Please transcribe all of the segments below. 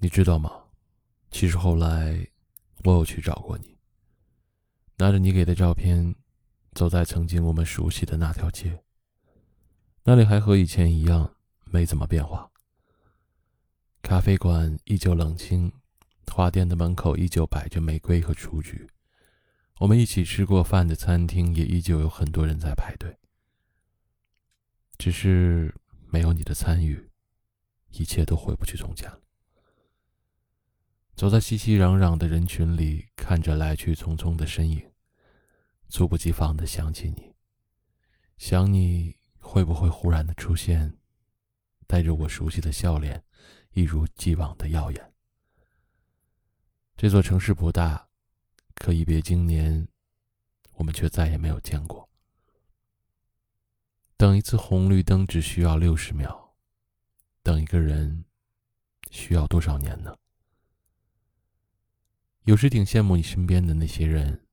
你知道吗？其实后来，我有去找过你，拿着你给的照片，走在曾经我们熟悉的那条街。那里还和以前一样，没怎么变化。咖啡馆依旧冷清，花店的门口依旧摆着玫瑰和雏菊。我们一起吃过饭的餐厅也依旧有很多人在排队。只是没有你的参与，一切都回不去从前了。走在熙熙攘攘的人群里，看着来去匆匆的身影，猝不及防的想起你。想你会不会忽然的出现，带着我熟悉的笑脸，一如既往的耀眼。这座城市不大，可一别经年，我们却再也没有见过。等一次红绿灯只需要六十秒，等一个人需要多少年呢？有时挺羡慕你身边的那些人，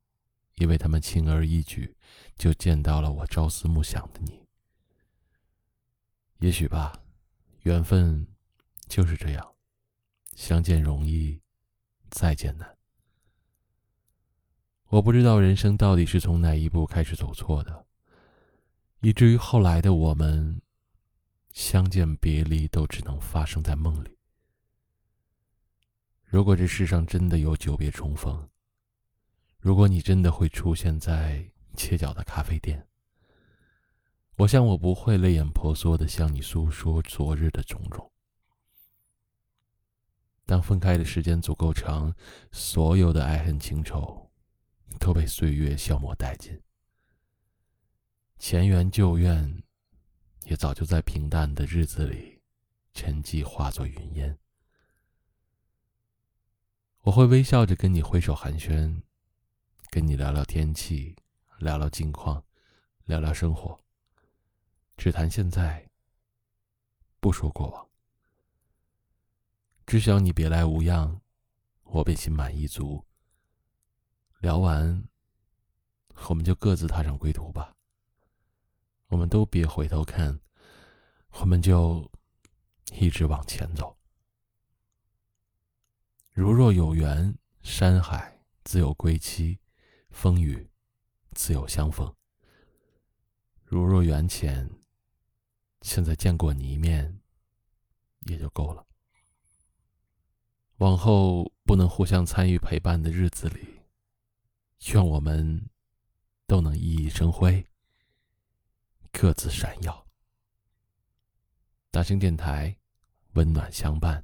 因为他们轻而易举就见到了我朝思暮想的你。也许吧，缘分就是这样，相见容易，再见难。我不知道人生到底是从哪一步开始走错的。以至于后来的我们，相见别离都只能发生在梦里。如果这世上真的有久别重逢，如果你真的会出现在街角的咖啡店，我想我不会泪眼婆娑的向你诉说昨日的种种。当分开的时间足够长，所有的爱恨情仇都被岁月消磨殆尽。前缘旧怨，也早就在平淡的日子里沉寂，化作云烟。我会微笑着跟你挥手寒暄，跟你聊聊天气，聊聊近况，聊聊生活，只谈现在，不说过往。知晓你别来无恙，我便心满意足。聊完，我们就各自踏上归途吧。我们都别回头看，我们就一直往前走。如若有缘，山海自有归期，风雨自有相逢。如若缘浅，现在见过你一面也就够了。往后不能互相参与陪伴的日子里，愿我们都能熠熠生辉。各自闪耀。大型电台，温暖相伴。